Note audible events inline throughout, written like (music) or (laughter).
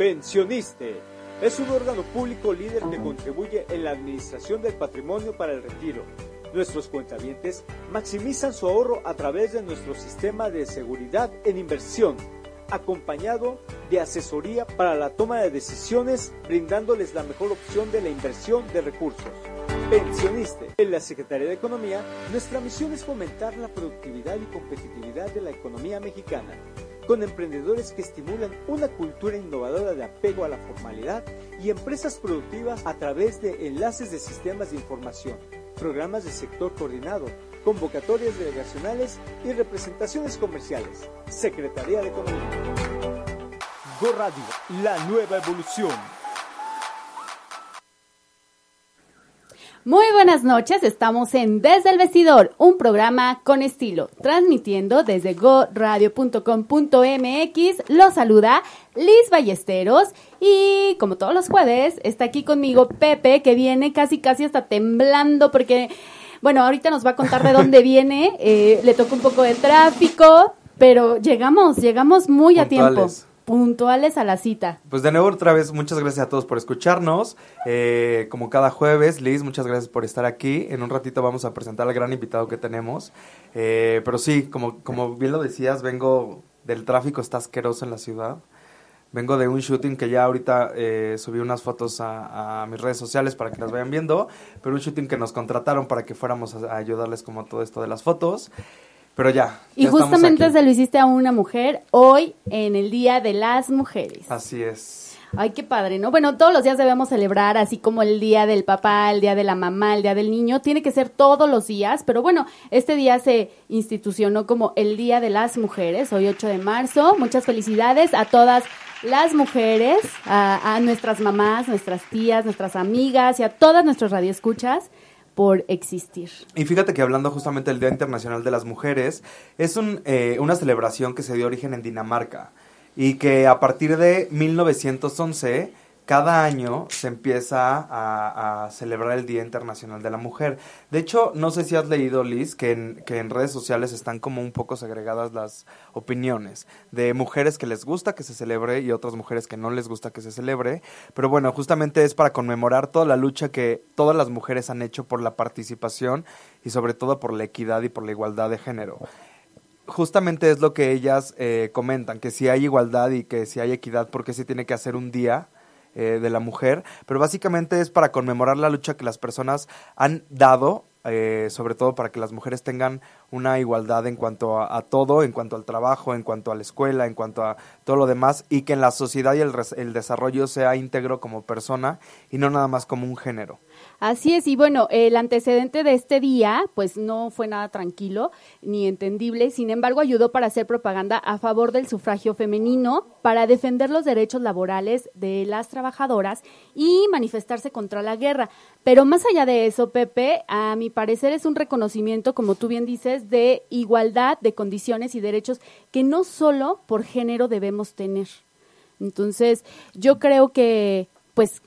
Pensioniste es un órgano público líder que contribuye en la administración del patrimonio para el retiro. Nuestros cuentavientes maximizan su ahorro a través de nuestro sistema de seguridad en inversión, acompañado de asesoría para la toma de decisiones, brindándoles la mejor opción de la inversión de recursos. Pensioniste. En la Secretaría de Economía, nuestra misión es fomentar la productividad y competitividad de la economía mexicana con emprendedores que estimulan una cultura innovadora de apego a la formalidad y empresas productivas a través de enlaces de sistemas de información, programas de sector coordinado, convocatorias delegacionales y representaciones comerciales. Secretaría de Economía. Go Radio, la nueva evolución. Muy buenas noches, estamos en Desde el Vestidor, un programa con estilo, transmitiendo desde goradio.com.mx. Lo saluda Liz Ballesteros y como todos los jueves está aquí conmigo Pepe que viene casi casi hasta temblando porque, bueno, ahorita nos va a contar de dónde (laughs) viene, eh, le toca un poco de tráfico, pero llegamos, llegamos muy a tiempo puntuales a la cita. Pues de nuevo otra vez muchas gracias a todos por escucharnos. Eh, como cada jueves, Liz, muchas gracias por estar aquí. En un ratito vamos a presentar al gran invitado que tenemos. Eh, pero sí, como, como bien lo decías, vengo del tráfico, está asqueroso en la ciudad. Vengo de un shooting que ya ahorita eh, subí unas fotos a, mis redes sociales para que las vayan viendo, pero un shooting que nos contrataron para que fuéramos a, a ayudarles como todo esto de las fotos. Pero ya. Y justamente se lo hiciste a una mujer hoy en el Día de las Mujeres. Así es. Ay, qué padre, ¿no? Bueno, todos los días debemos celebrar, así como el día del papá, el día de la mamá, el día del niño, tiene que ser todos los días, pero bueno, este día se institucionó como el Día de las Mujeres, hoy 8 de marzo. Muchas felicidades a todas las mujeres, a, a nuestras mamás, nuestras tías, nuestras amigas y a todas nuestras radioescuchas por existir. Y fíjate que hablando justamente del Día Internacional de las Mujeres, es un, eh, una celebración que se dio origen en Dinamarca y que a partir de 1911 cada año se empieza a, celebrar el Día Internacional de la Mujer. De hecho, no sé si has leído, Liz, que en, que en redes sociales están como un poco segregadas las opiniones de mujeres que les gusta que se celebre y otras mujeres que no les gusta que se celebre. Pero bueno, justamente es para conmemorar toda la lucha que todas las mujeres han hecho por la participación y sobre todo por la equidad y por la igualdad de género justamente es lo que ellas eh, comentan, que si hay igualdad y que si hay equidad, ¿por qué se tiene que hacer un día eh, de la mujer, pero básicamente es para conmemorar la lucha que las personas han dado, eh, sobre todo para que las mujeres tengan una igualdad en cuanto a, todo, en cuanto al trabajo, en cuanto a la escuela, en cuanto a todo lo demás, y que en la sociedad y el, el desarrollo sea íntegro como persona y no nada más como un género. Así es, y bueno, el antecedente de este día, pues no fue nada tranquilo ni entendible, sin embargo ayudó para hacer propaganda a favor del sufragio femenino, para defender los derechos laborales de las trabajadoras y manifestarse contra la guerra. Pero más allá de eso, Pepe, a mi parecer es un reconocimiento, como tú bien dices, de igualdad de condiciones y derechos que no solo por género debemos tener. Entonces, yo creo que, pues,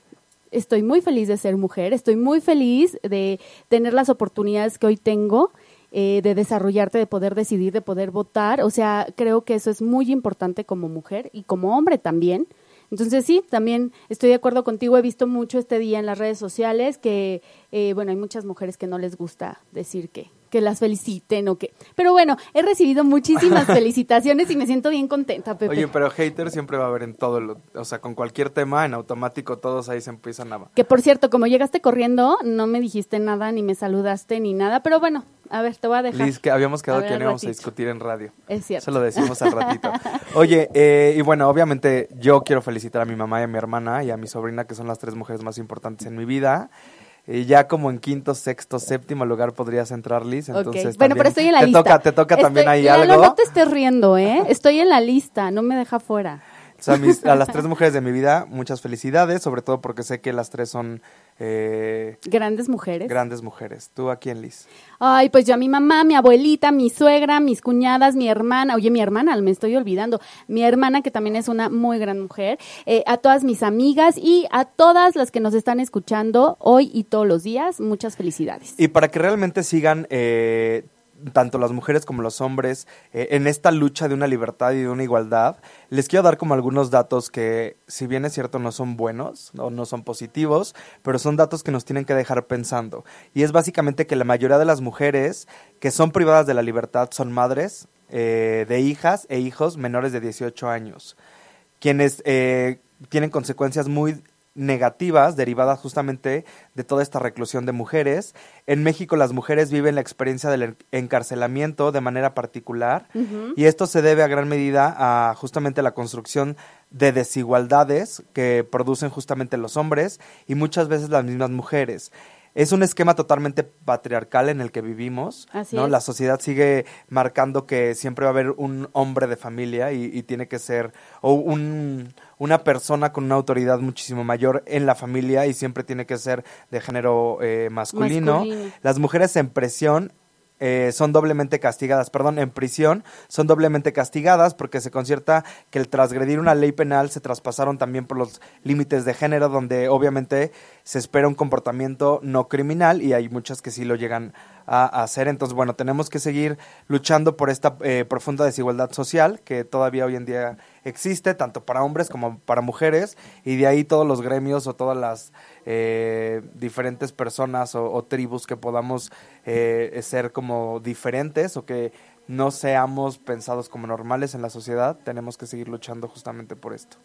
estoy muy feliz de ser mujer, estoy muy feliz de tener las oportunidades que hoy tengo. Eh, de desarrollarte, de poder decidir, de poder votar. O sea, creo que eso es muy importante como mujer y como hombre también. Entonces sí, también estoy de acuerdo contigo. He visto mucho este día en las redes sociales que, eh, bueno, hay muchas mujeres que no les gusta decir que, que las feliciten o que... Pero bueno, he recibido muchísimas (laughs) felicitaciones y me siento bien contenta, Pepe. Oye, pero hater siempre va a haber en todo, lo, o sea, con cualquier tema, en automático todos ahí se empiezan a... Que por cierto, como llegaste corriendo, no me dijiste nada, ni me saludaste, ni nada, pero bueno, a ver, te voy a dejar. Liz, que habíamos quedado que no íbamos a discutir en radio. Es cierto. Eso lo decimos al ratito. Oye, eh, y bueno, obviamente yo quiero felicitar a mi mamá y a mi hermana y a mi sobrina, que son las tres mujeres más importantes en mi vida. Y ya como en quinto, sexto, séptimo lugar podrías entrar, Liz. Entonces, Bueno, pero estoy en la te lista. Toca, te toca también ahí algo. No, te estés riendo, ¿eh? Estoy en la lista, no me deja fuera. a las (laughs) tres mujeres de mi vida, muchas felicidades, sobre todo porque sé que las tres son... Eh, grandes mujeres. Grandes mujeres. ¿Tú a quién, Liz? Ay, pues yo a mi mamá, mi abuelita, mi suegra, mis cuñadas, mi hermana. Oye, mi hermana, me estoy olvidando. Mi hermana, que también es una muy gran mujer. Eh, a todas mis amigas y a todas las que nos están escuchando hoy y todos los días. Muchas felicidades. Y para que realmente sigan... Eh, tanto las mujeres como los hombres eh, en esta lucha de una libertad y de una igualdad, les quiero dar como algunos datos que, si bien es cierto, no son buenos o no son positivos, pero son datos que nos tienen que dejar pensando. Y es básicamente que la mayoría de las mujeres que son privadas de la libertad son madres eh, de hijas e hijos menores de 18 años, quienes eh, tienen consecuencias muy negativas derivadas justamente de toda esta reclusión de mujeres. En México las mujeres viven la experiencia del encarcelamiento de manera particular y esto se debe a gran medida a justamente la construcción de desigualdades que producen justamente los hombres y muchas veces las mismas mujeres es un esquema totalmente patriarcal en el que vivimos, ¿no? La sociedad sigue marcando que siempre va a haber un hombre de familia y, tiene que ser, o un, una persona con una autoridad muchísimo mayor en la familia y siempre tiene que ser de género eh, masculino. Las mujeres en presión eh, son doblemente castigadas, perdón, en prisión son doblemente castigadas porque se concierta que el transgredir una ley penal se traspasaron también por los límites de género donde obviamente se espera un comportamiento no criminal y hay muchas que sí lo llegan a, hacer. Entonces, bueno, tenemos que seguir luchando por esta eh, profunda desigualdad social que todavía hoy en día existe, tanto para hombres como para mujeres, y de ahí todos los gremios o todas las eh, diferentes personas o, tribus que podamos eh, ser como diferentes o que no seamos pensados como normales en la sociedad, tenemos que seguir luchando justamente por esto.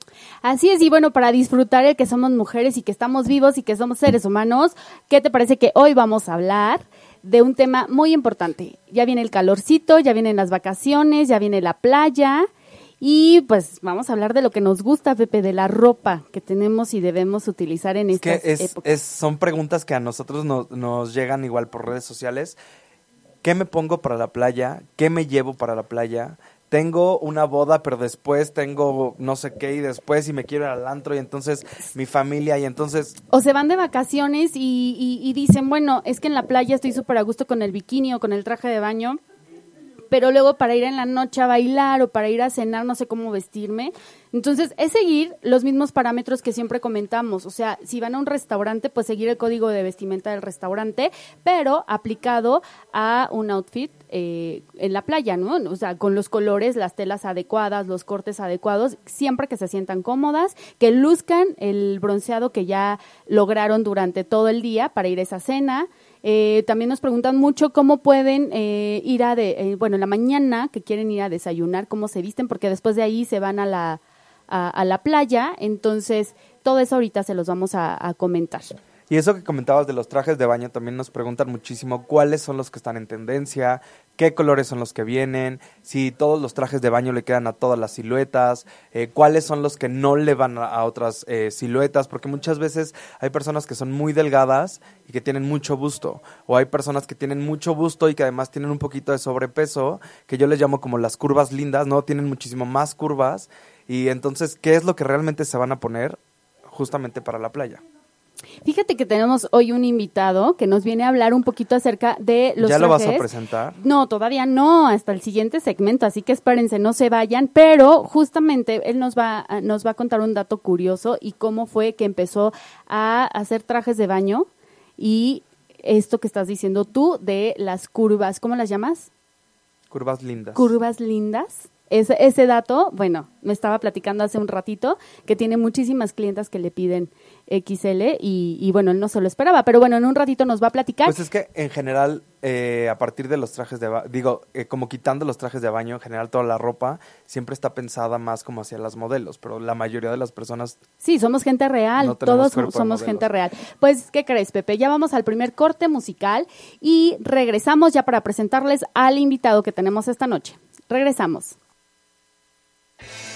Así es, y bueno, para disfrutar el que somos mujeres y que estamos vivos y que somos seres humanos, ¿qué te parece que hoy vamos a hablar? De un tema muy importante. Ya viene el calorcito, ya vienen las vacaciones, ya viene la playa y pues vamos a hablar de lo que nos gusta, Pepe, de la ropa que tenemos y debemos utilizar en estas es, épocas. son preguntas que a nosotros nos llegan igual por redes sociales. ¿Qué me pongo para la playa? ¿Qué me llevo para la playa? Tengo una boda, pero después tengo no sé qué y después y me quiero ir al antro y entonces mi familia y entonces... O se van de vacaciones y, y dicen, bueno, es que en la playa estoy súper a gusto con el bikini o con el traje de baño pero luego para ir en la noche a bailar o para ir a cenar no sé cómo vestirme. Entonces, es seguir los mismos parámetros que siempre comentamos. O sea, si van a un restaurante, pues seguir el código de vestimenta del restaurante, pero aplicado a un outfit eh, en la playa, ¿no? O sea, con los colores, las telas adecuadas, los cortes adecuados, siempre que se sientan cómodas, que luzcan el bronceado que ya lograron durante todo el día para ir a esa cena. Eh, también nos preguntan mucho cómo pueden eh, ir a, de, eh, bueno, en la mañana que quieren ir a desayunar, cómo se visten, porque después de ahí se van a la, a, la playa. Entonces, todo eso ahorita se los vamos a comentar. Y eso que comentabas de los trajes de baño, también nos preguntan muchísimo cuáles son los que están en tendencia, qué colores son los que vienen, si todos los trajes de baño le quedan a todas las siluetas, eh, cuáles son los que no le van a, otras eh, siluetas, porque muchas veces hay personas que son muy delgadas y que tienen mucho busto, o hay personas que tienen mucho busto y que además tienen un poquito de sobrepeso, que yo les llamo como las curvas lindas, ¿no? Tienen muchísimo más curvas, y entonces, ¿qué es lo que realmente se van a poner justamente para la playa? Fíjate que tenemos hoy un invitado que nos viene a hablar un poquito acerca de los ¿Ya lo vas a presentar? No, todavía no, hasta el siguiente segmento, así que espérense, no se vayan, pero justamente él nos va, nos va a contar un dato curioso y cómo fue que empezó a hacer trajes de baño y esto que estás diciendo tú de las curvas, ¿cómo las llamas? Curvas lindas. Curvas lindas. Ese, ese dato, bueno, me estaba platicando hace un ratito que tiene muchísimas clientas que le piden XL y, bueno, él no se lo esperaba, pero bueno, en un ratito nos va a platicar. Pues es que en general, eh, a partir de los trajes de baño, digo, eh, como quitando los trajes de baño, en general toda la ropa siempre está pensada más como hacia las modelos, pero la mayoría de las personas... Sí, somos gente real, todos somos gente real. Pues, ¿qué crees, Pepe? Ya vamos al primer corte musical y regresamos ya para presentarles al invitado que tenemos esta noche. Regresamos. Thank (laughs) you.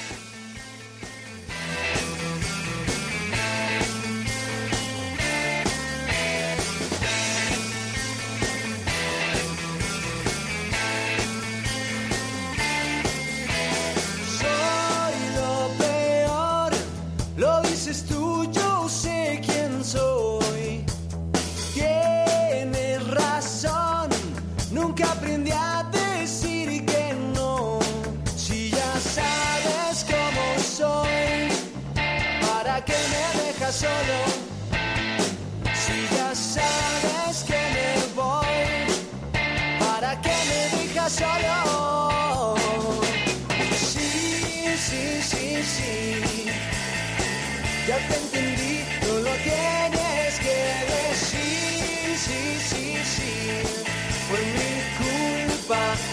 Si ya sabes que me voy, ¿para qué me dejas solo. Sí, sí, sí, sí. Ya te entendí, no lo tienes que decir. Sí, sí, sí. Fue mi culpa, tu culpa.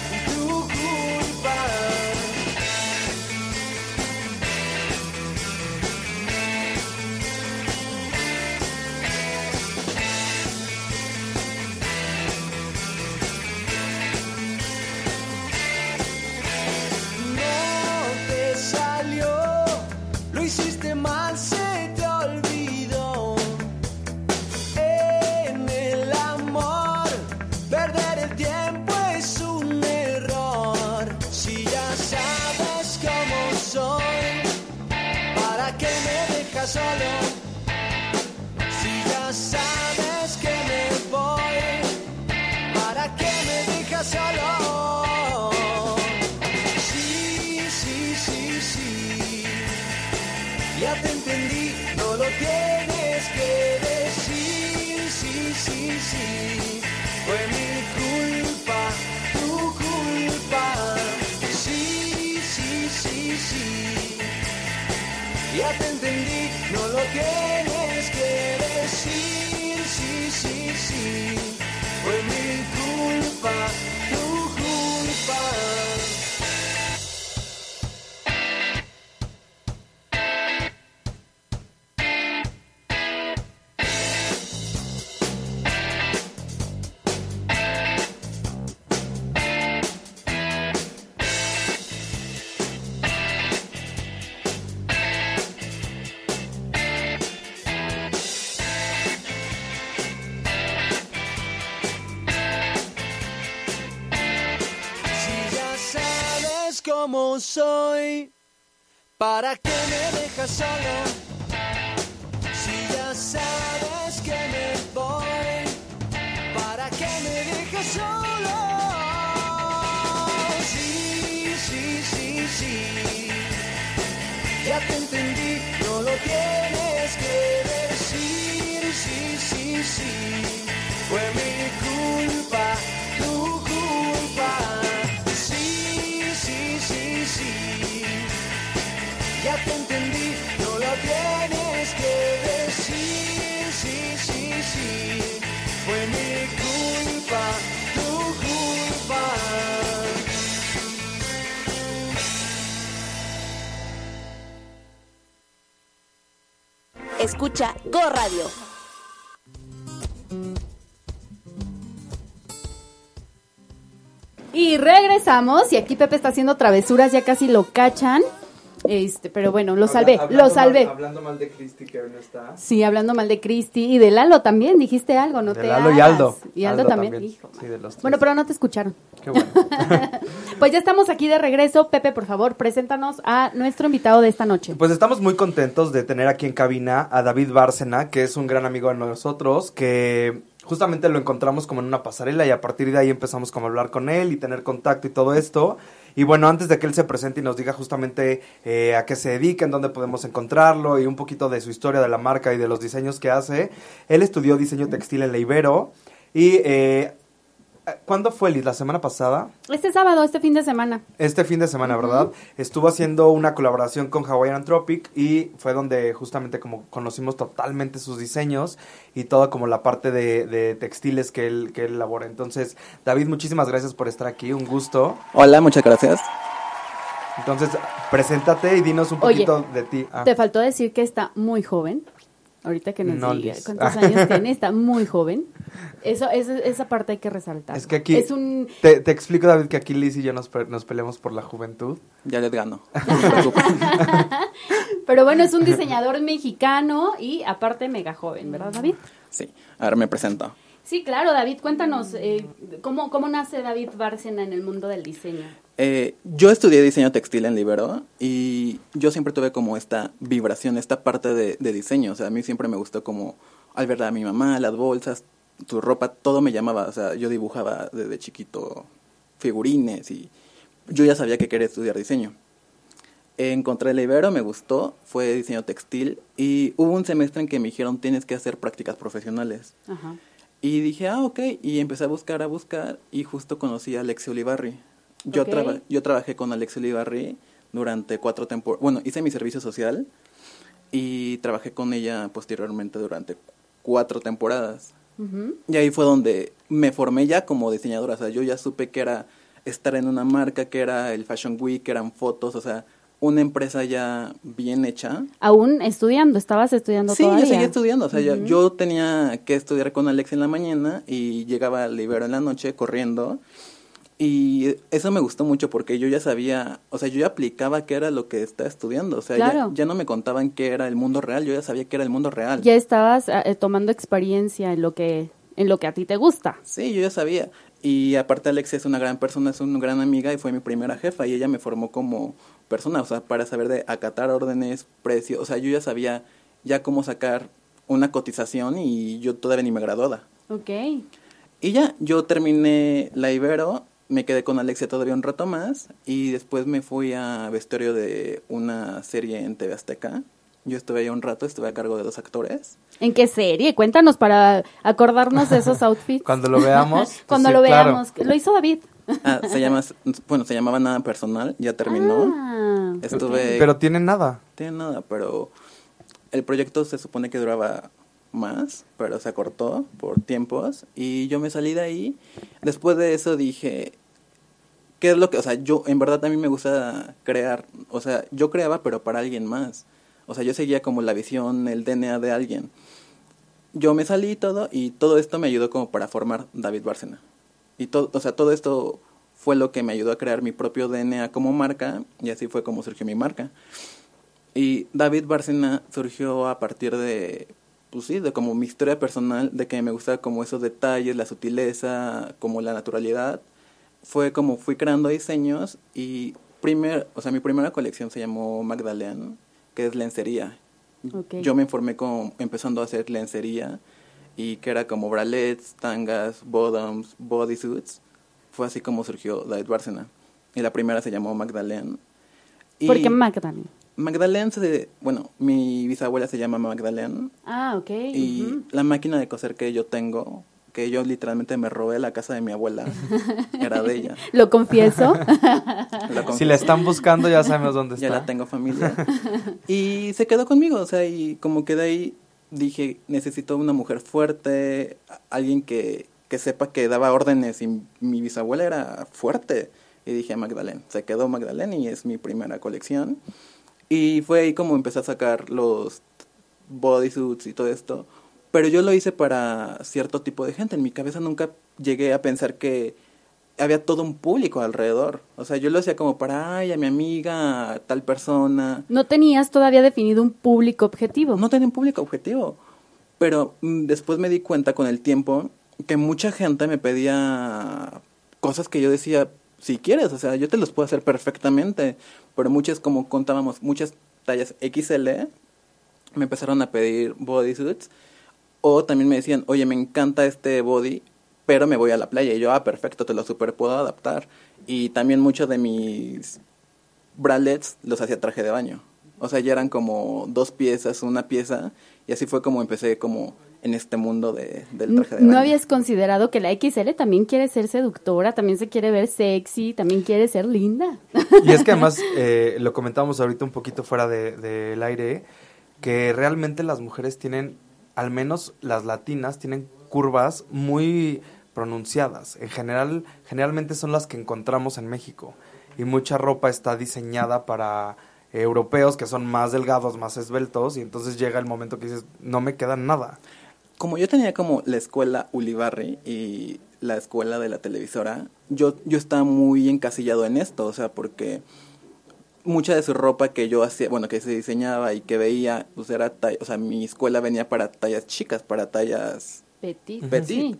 Sí, sí. Ya te entendí, solo? Si ya sabes que me voy, ¿para qué me dejas solo? Sí, sí, sí, sí. Ya te entendí, no lo tienes culpa, tu culpa. Escucha Go Radio. Y regresamos, y aquí Pepe está haciendo travesuras, ya casi lo cachan. Este, pero bueno, lo salvé, lo salvé. mal- hablando mal de Cristi, que hoy no está. Sí, hablando mal de Cristi y de Lalo también, dijiste algo, no De te Lalo y. Aldo. Y Aldo, Aldo también, también. hijo. Sí, de los tres. Bueno, pero no te escucharon. Qué bueno. (laughs) Pues ya estamos aquí de regreso. Pepe, por favor, preséntanos a nuestro invitado de esta noche. Pues estamos muy contentos de tener aquí en cabina a David Bárcena, que es un gran amigo de nosotros, que justamente lo encontramos como en una pasarela y a partir de ahí empezamos como a hablar con él y tener contacto y todo esto. Y bueno, antes de que él se presente y nos diga justamente eh, a qué se dedica, en dónde podemos encontrarlo y un poquito de su historia de la marca y de los diseños que hace, él estudió diseño textil en la Ibero y... Eh, ¿Cuándo fue, Liz? ¿La semana pasada? Este sábado, este fin de semana. Este fin de semana, ¿verdad? Estuvo haciendo una colaboración con Hawaiian Anthropic y fue donde justamente como conocimos totalmente sus diseños y toda como la parte de, de textiles que él, que él elabora. Entonces, David, muchísimas gracias por estar aquí, un gusto. Hola, muchas gracias. Entonces, preséntate y dinos un Oye, poquito de ti. Ah, Te faltó decir que está muy joven. Ahorita que nos No, diga cuántos años tiene, está (laughs) muy joven. Eso, eso- esa parte hay que resaltar. es que aquí, Es un... te, te explico, David, que aquí Liz y yo nos, pe- nos peleamos por la juventud. Ya les gano. (laughs) No. (laughs) Pero bueno, es un diseñador mexicano y aparte mega joven, ¿verdad, David? Sí, ahora me presento. Sí, claro, David, cuéntanos, eh, ¿cómo, ¿cómo nace David Bárcena en el mundo del diseño? Eh, yo estudié diseño textil en Libero y yo siempre tuve como esta vibración, esta parte de, de diseño. O sea, a mí siempre me gustó como al ver a mi mamá, las bolsas, tu ropa, todo me llamaba. O sea, yo dibujaba desde chiquito figurines y yo ya sabía que quería estudiar diseño. Encontré el Ibero, me gustó, fue diseño textil y hubo un semestre en que me dijeron tienes que hacer prácticas profesionales. Ajá. Y dije, ah, ok, y empecé a buscar, a buscar, y justo conocí a Alexia Olivarri. Yo, Ok. traba- yo trabajé con Alexia Olivarri durante cuatro temporadas, bueno, hice mi servicio social y trabajé con ella posteriormente durante cuatro temporadas. Y ahí fue donde me formé ya como diseñadora, o sea, yo ya supe que era estar en una marca, que era el Fashion Week, que eran fotos, o sea, una empresa ya bien hecha. Aún estudiando, estabas estudiando Sí, todavía. yo seguía estudiando, o sea, yo tenía que estudiar con Alex en la mañana y llegaba al Ibero en la noche corriendo. Y eso me gustó mucho porque yo ya sabía, o sea, yo ya aplicaba qué era lo que estaba estudiando, o sea, ya- Claro. ya, no me contaban qué era el mundo real, yo ya sabía qué era el mundo real. Ya estabas eh, tomando experiencia en lo que en lo que a ti te gusta. Sí, yo ya sabía. Y aparte Alex es una gran persona, es una gran amiga y fue mi primera jefa y ella me formó como persona, o sea, para saber de acatar órdenes, precios, o sea, yo ya sabía ya cómo sacar una cotización y yo todavía ni me graduada. Ok. Y ya, yo terminé la Ibero, me quedé con Alexia todavía un rato más y después me fui a vestuario de una serie en TV Azteca. Yo estuve ahí un rato, estuve a cargo de dos actores. ¿En qué serie? Cuéntanos para acordarnos de esos (laughs) outfits. Cuando lo veamos. (laughs) pues Cuando sí, lo claro. veamos. Lo hizo David. Ah, se llama, bueno, se llamaba Nada Personal, ya terminó. Ah, Estuve... Pero tiene nada. tiene nada, pero el proyecto se supone que duraba más, pero se acortó por tiempos y yo me salí de ahí. Después de eso dije, ¿qué es lo que, o sea, yo en verdad a mí me gusta crear, o sea, yo creaba pero para alguien más. O sea, yo seguía como la visión, el DNA de alguien. Yo me salí y todo y todo esto me ayudó como para formar David Bárcena. Y todo, o sea, todo esto fue lo que me ayudó a crear mi propio DNA como marca y así fue como surgió mi marca. Y David Bárcena surgió a partir de, pues sí, de como mi historia personal, de que me gustaba como esos detalles, la sutileza, como la naturalidad. Fue como fui creando diseños y primer, o sea, mi primera colección se llamó Magdalene, que es lencería. Ok. Yo me informé con, empezando a hacer lencería y que era como bralets, tangas, bottoms, bodysuits. Fue así como surgió David Bárcena. Y la primera se llamó Magdalene. Y ¿Por qué Magdalene? Magdalene, se, bueno, mi bisabuela se llama Magdalene Ah, ok. y ujú. la máquina de coser que yo tengo, que yo literalmente me robé la casa de mi abuela, (laughs) era de ella. Lo confieso. (laughs) Si la están buscando, ya sabemos dónde ya está. la tengo familia. (laughs) Y se quedó conmigo, o sea, y como que de ahí dije, necesito una mujer fuerte, a- alguien que, que sepa que daba órdenes y mi bisabuela era fuerte. Y dije, Magdalene, se quedó Magdalene y es mi primera colección. Y fue ahí como empecé a sacar los bodysuits y todo esto. Pero yo lo hice para cierto tipo de gente. En mi cabeza nunca llegué a pensar que había todo un público alrededor. O sea, yo lo hacía como para, ay, a mi amiga, a tal persona. No tenías todavía definido un público objetivo. No tenía un público objetivo. Pero mm, después me di cuenta con el tiempo que mucha gente me pedía cosas que yo decía, si quieres, o sea, yo te los puedo hacer perfectamente. Pero muchas, como contábamos, muchas tallas XL me empezaron a pedir bodysuits. O también me decían, oye, me encanta este body, pero me voy a la playa. Y yo, ah, perfecto, te lo super puedo adaptar. Y también muchos de mis bralets los hacía traje de baño. O sea, ya eran como dos piezas, una pieza. Y así fue como empecé como en este mundo de, del traje de baño. ¿No habías considerado que la XL también quiere ser seductora, también se quiere ver sexy, también quiere ser linda? Y es que además, eh, lo comentábamos ahorita un poquito fuera del de, del aire, que realmente las mujeres tienen, al menos las latinas, tienen curvas muy pronunciadas. En general, generalmente son las que encontramos en México. Y mucha ropa está diseñada para europeos que son más delgados, más esbeltos, y entonces llega el momento que dices, no me queda nada. Como yo tenía como la escuela Ulibarri y la escuela de la televisora, yo, yo estaba muy encasillado en esto, o sea, porque mucha de su ropa que yo hacía, bueno, que se diseñaba y que veía, pues era talla, o sea, mi escuela venía para tallas chicas, para tallas Petit. Petit. Sí.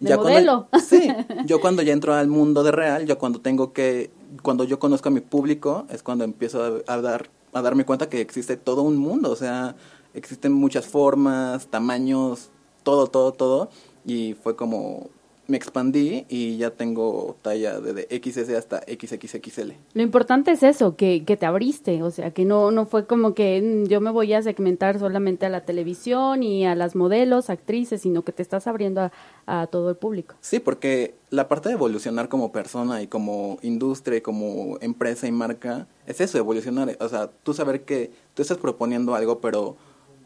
De Ya modelo. Cuando, (laughs) sí, (laughs) yo cuando ya entro al mundo de real, yo cuando tengo que, cuando yo conozco a mi público, es cuando empiezo a, a dar, a darme cuenta que existe todo un mundo, o sea, existen muchas formas, tamaños, todo, todo, todo, y fue como me expandí y ya tengo talla desde XS hasta XXXL. Lo importante es eso, que, que te abriste, o sea, que no, no fue como que mm, yo me voy a segmentar solamente a la televisión y a las modelos, actrices, sino que te estás abriendo a, a todo el público. Sí, porque la parte de evolucionar como persona y como industria y como empresa y marca es eso, evolucionar. O sea, tú saber que tú estás proponiendo algo, pero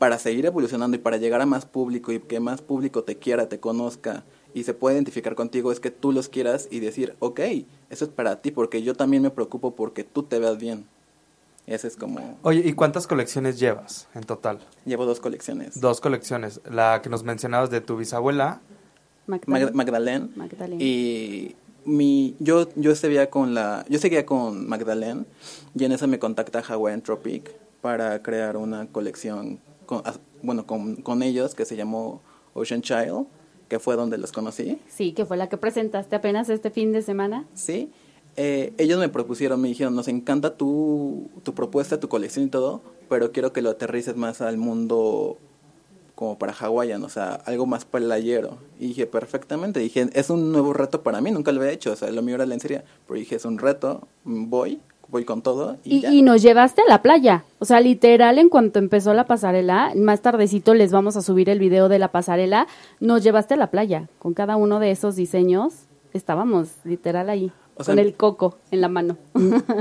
para seguir evolucionando y para llegar a más público y que más público te quiera, te conozca y se pueda identificar contigo es que tú los quieras y decir, ok, eso es para ti, porque yo también me preocupo porque tú te veas bien. Ese es como... Oye, ¿y cuántas colecciones llevas en total? Llevo dos colecciones. Dos colecciones. La que nos mencionabas de tu bisabuela. Mag- Magdalene. Magdalene. Y mi, yo, yo seguía con la, yo seguía con Magdalene y en eso me contacta Hawaiian Tropic para crear una colección con, bueno, con, con ellos que se llamó Ocean Child, que fue donde los conocí. Sí, que fue la que presentaste apenas este fin de semana. Sí. Eh, ellos me propusieron, me dijeron, nos encanta tu, tu propuesta, tu colección y todo, pero quiero que lo aterrices más al mundo como para hawaiian, o sea, algo más playero. Y dije, perfectamente, dije, es un nuevo reto para mí, nunca lo había hecho, o sea, lo mío era lencería, pero dije, es un reto, voy, voy con todo y, Y, ya. y nos llevaste a la playa. O sea, literal, en cuanto empezó la pasarela, más tardecito les vamos a subir el video de la pasarela, nos llevaste a la playa. Con cada uno de esos diseños estábamos literal ahí, O sea, con el coco en la mano.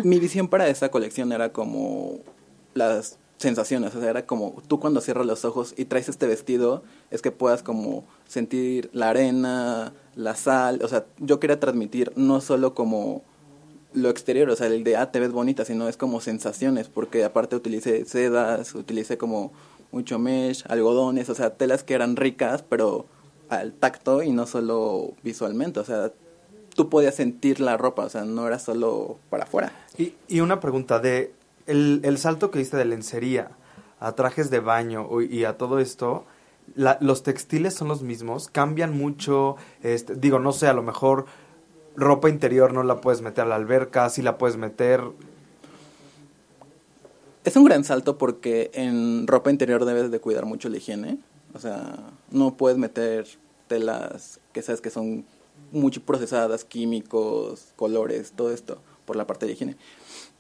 Mi (laughs) visión para esa colección era como las sensaciones, o sea, era como tú cuando cierras los ojos y traes este vestido, es que puedas como sentir la arena, la sal, o sea, yo quería transmitir no solo como lo exterior, o sea, el de, ah, te ves bonita, sino es como sensaciones, porque aparte utilicé sedas, utilicé como mucho mesh, algodones, o sea, telas que eran ricas, pero al tacto y no solo visualmente, o sea, tú podías sentir la ropa, o sea, no era solo para afuera. Y, y una pregunta de el, el salto que diste de lencería a trajes de baño y a todo esto, la- los textiles son los mismos, cambian mucho, este, digo, no sé, a lo mejor ropa interior no la puedes meter a la alberca, sí la puedes meter, Es un gran salto porque en ropa interior debes de cuidar mucho la higiene. O sea, no puedes meter telas que sabes que son mucho procesadas, químicos, colores, todo esto, por la parte de higiene.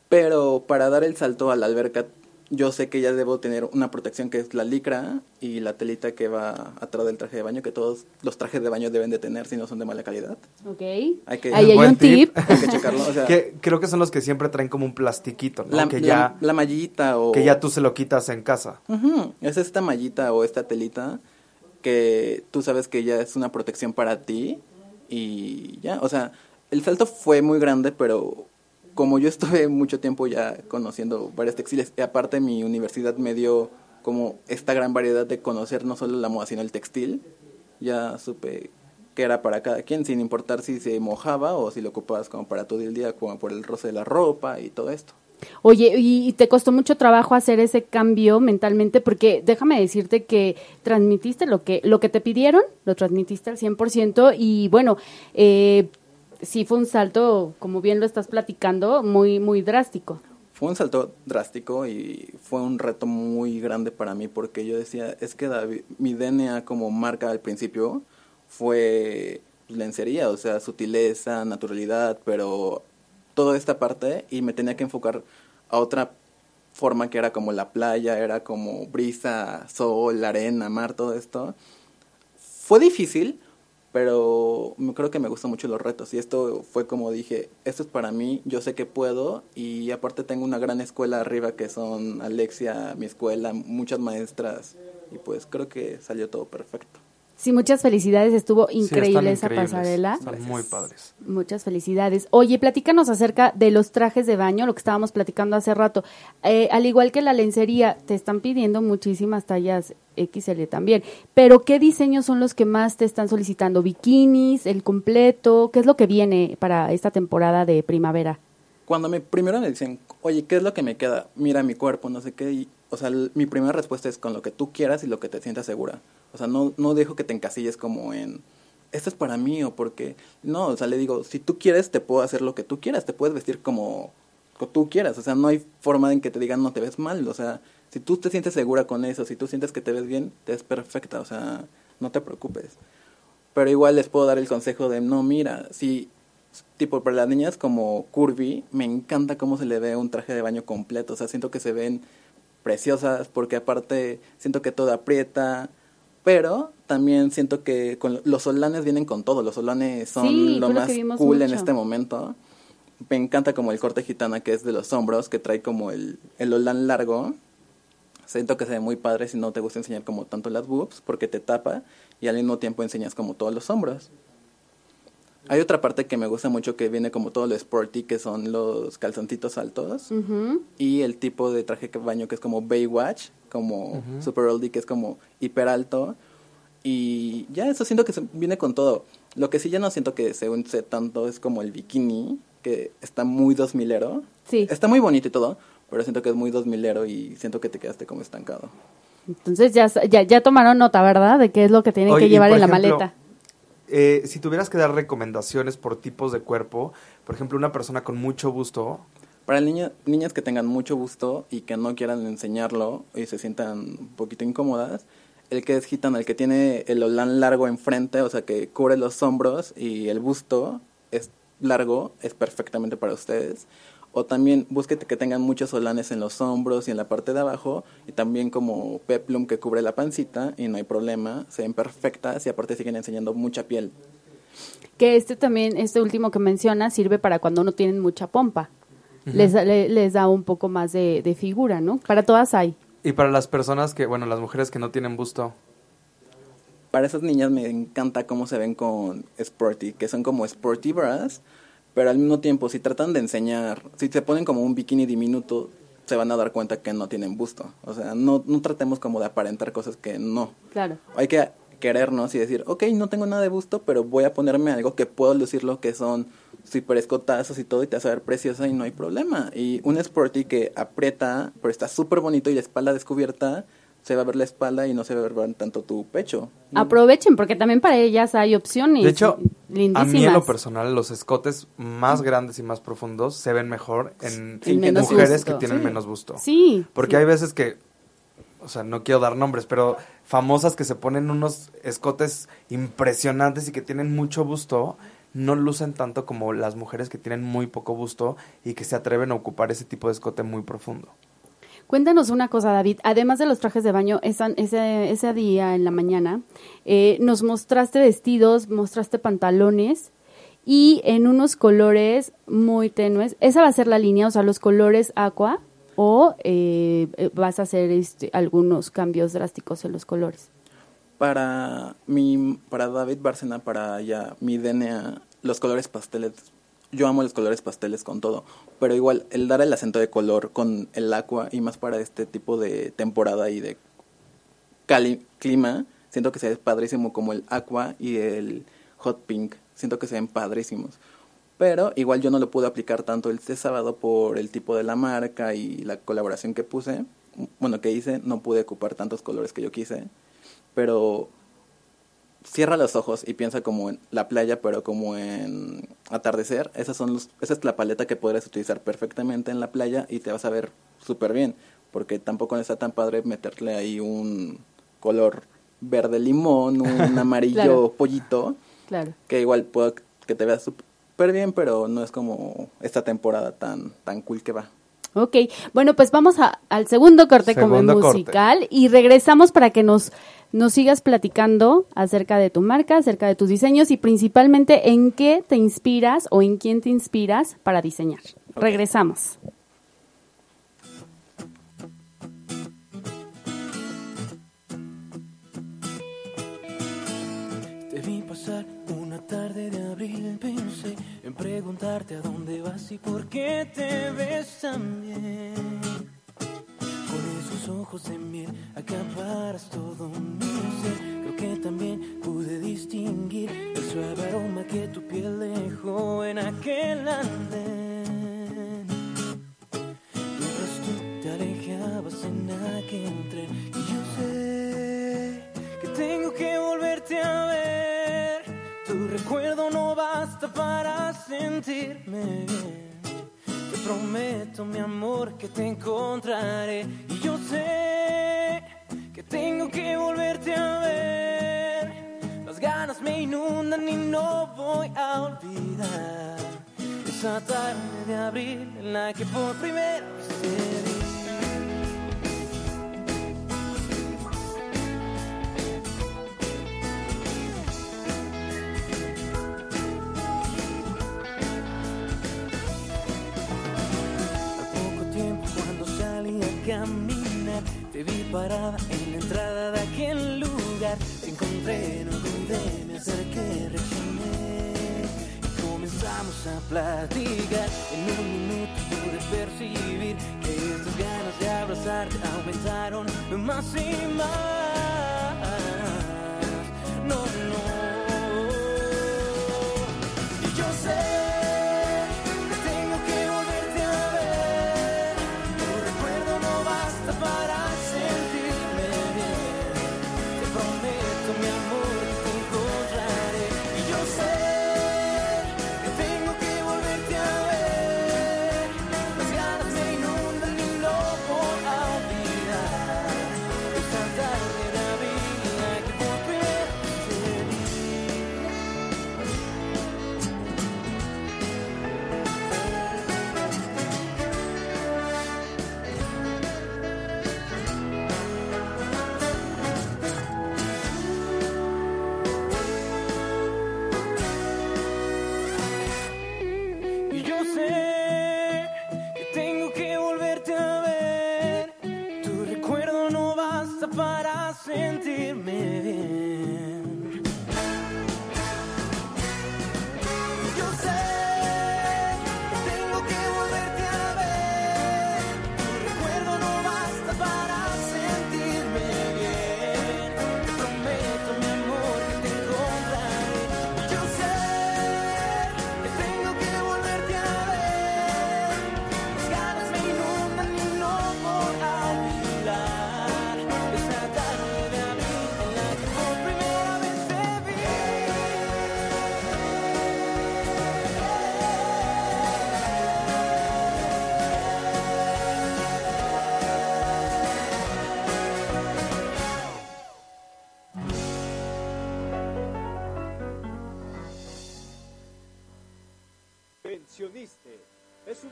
Pero para dar el salto a la alberca, yo sé que ya debo tener una protección que es la licra y la telita que va atrás del traje de baño, que todos los trajes de baño deben de tener si no son de mala calidad. Ok. Hay que- Ahí hay Buen un tip. tip. (laughs) Hay que checarlo. O sea, que creo que son los que siempre traen como un plastiquito, ¿no? la, que ya la mallita o... que ya tú se lo quitas en casa. Es esta mallita o esta telita que tú sabes que ya es una protección para ti y ya, o sea, el salto fue muy grande, pero como yo estuve mucho tiempo ya conociendo varios textiles, y aparte mi universidad me dio como esta gran variedad de conocer no solo la moda, sino el textil, ya supe que era para cada quien, sin importar si se mojaba o si lo ocupabas como para todo el día, como por el roce de la ropa y todo esto. Oye, y, te costó mucho trabajo hacer ese cambio mentalmente porque déjame decirte que transmitiste lo que lo que te pidieron, lo transmitiste al 100% y bueno, eh, sí fue un salto, como bien lo estás platicando, muy muy drástico. Fue un salto drástico y fue un reto muy grande para mí porque yo decía, es que David- mi DNA como marca al principio fue lencería, o sea, sutileza, naturalidad, pero toda esta parte y me tenía que enfocar a otra forma que era como la playa, era como brisa, sol, arena, mar, todo esto. Fue difícil, pero creo que me gustan mucho los retos y esto fue como dije, esto es para mí, yo sé que puedo y aparte tengo una gran escuela arriba que son Alexia, mi escuela, muchas maestras y pues creo que salió todo perfecto. Sí, muchas felicidades, estuvo Sí, increíble están esa pasarela. Están muy padres. Muchas felicidades. Oye, platícanos acerca de los trajes de baño, lo que estábamos platicando hace rato. Eh, al igual que la lencería, te están pidiendo muchísimas tallas XL también. Pero, ¿qué diseños son los que más te están solicitando? ¿Bikinis, el completo? ¿Qué es lo que viene para esta temporada de primavera? Cuando me primero me dicen, oye, ¿qué es lo que me queda? Mira mi cuerpo, no sé qué. Y, o sea, mi primera respuesta es con lo que tú quieras y lo que te sientas segura. O sea, no, no dejo que te encasilles como en, esto es para mí o porque... No, o sea, le digo, si tú quieres, te puedo hacer lo que tú quieras. Te puedes vestir como, tú quieras. O sea, no hay forma en que te digan, no te ves mal. O sea, si tú te sientes segura con eso, si tú sientes que te ves bien, te ves perfecta. O sea, no te preocupes. Pero igual les puedo dar el consejo de, no, mira, si, tipo, para las niñas como curvy, me encanta cómo se le ve un traje de baño completo. O sea, siento que se ven preciosas porque aparte siento que todo aprieta. Pero también siento que con los solanes vienen con todo. Los solanes son Sí, lo más cool en este momento. Me encanta como el corte gitana que es de los hombros, que trae como el, el olán largo. Siento que se ve muy padre si no te gusta enseñar como tanto las boobs, porque te tapa y al mismo tiempo enseñas como todos los hombros. Hay otra parte que me gusta mucho que viene como todo lo sporty, que son los calzoncitos altos. Y el tipo de traje de baño que es como Baywatch, como super oldie, que es como hiper alto. Y ya eso siento que se viene con todo. Lo que sí ya no siento que se use tanto es como el bikini, que está muy dos milero. Sí. Está muy bonito y todo, pero siento que es muy dos milero y siento que te quedaste como estancado. Entonces ya, ya, ya tomaron nota, ¿verdad? De qué es lo que tienen Oye, que llevar en la ejemplo, maleta. Eh, si tuvieras que dar recomendaciones por tipos de cuerpo, por ejemplo, una persona con mucho busto, Para niña- niñas que tengan mucho gusto y que no quieran enseñarlo y se sientan un poquito incómodas, el que es gitano, el que tiene el olán largo enfrente, o sea, que cubre los hombros y el busto es largo, es perfectamente para ustedes. O también búsquete que tengan muchos olanes en los hombros y en la parte de abajo, y también como peplum que cubre la pancita, y no hay problema, se ven perfectas y aparte siguen enseñando mucha piel. Que este también, este último que menciona, sirve para cuando no tienen mucha pompa. les, le- les da un poco más de, de figura, ¿no? Para todas hay. y para las personas que, bueno, las mujeres que no tienen busto, Para esas niñas me encanta cómo se ven con sporty, que son como sporty bras, pero al mismo tiempo si tratan de enseñar, si se ponen como un bikini diminuto, se van a dar cuenta que no tienen busto. O sea, no, no tratemos como de aparentar cosas que no. Claro. Hay que querernos y decir, ok, no tengo nada de busto, pero voy a ponerme algo que puedo lucir lo que son super escotazos y todo y te vas a ver preciosa y no hay problema. Y un sporty que aprieta, pero está súper bonito y la espalda descubierta, se va a ver la espalda y no se va a ver tanto tu pecho. Aprovechen, porque también para ellas hay opciones. De hecho, lindísimas. a mí en lo personal, los escotes más grandes y más profundos se ven mejor en mujeres busto. que tienen Sí. menos busto. Sí. Porque sí. hay veces que, o sea, no quiero dar nombres, pero famosas que se ponen unos escotes impresionantes y que tienen mucho busto, no lucen tanto como las mujeres que tienen muy poco busto y que se atreven a ocupar ese tipo de escote muy profundo. Cuéntanos una cosa, David. Además de los trajes de baño, ese, día en la mañana, eh, nos mostraste vestidos, mostraste pantalones y en unos colores muy tenues. ¿Esa va a ser la línea, o sea, los colores aqua? ¿O eh, vas a hacer este, algunos cambios drásticos en los colores? Para mi, para David Bárcena, para ya mi DNA, los colores pasteles, yo amo los colores pasteles con todo, pero igual el dar el acento de color con el agua y más para este tipo de temporada y de cali- clima, siento que se ve padrísimo como el aqua y el hot pink, siento que se ven padrísimos. Pero igual yo no lo pude aplicar tanto este sábado por el tipo de la marca y la colaboración que puse, bueno, que hice, no pude ocupar tantos colores que yo quise pero cierra los ojos y piensa como en la playa, pero como en atardecer. Esas son los, esa es la paleta que podrías utilizar perfectamente en la playa y te vas a ver súper bien, porque tampoco está tan padre meterle ahí un color verde limón, un (laughs) amarillo Claro. pollito, Claro. que igual puedo que te veas súper bien, pero no es como esta temporada tan, tan cool que va. Ok, bueno, pues vamos a- al segundo corte como corte. musical y regresamos para que nos, nos sigas platicando acerca de tu marca, acerca de tus diseños y principalmente en qué te inspiras o en quién te inspiras para diseñar. Regresamos. Te vi pasar una tarde de abril, pensé en preguntarte a dónde vas y por qué te ves tan bien. Con esos ojos de miel acaparas todo mi ser. Creo que también pude distinguir el suave aroma que tu piel dejó en aquel andén.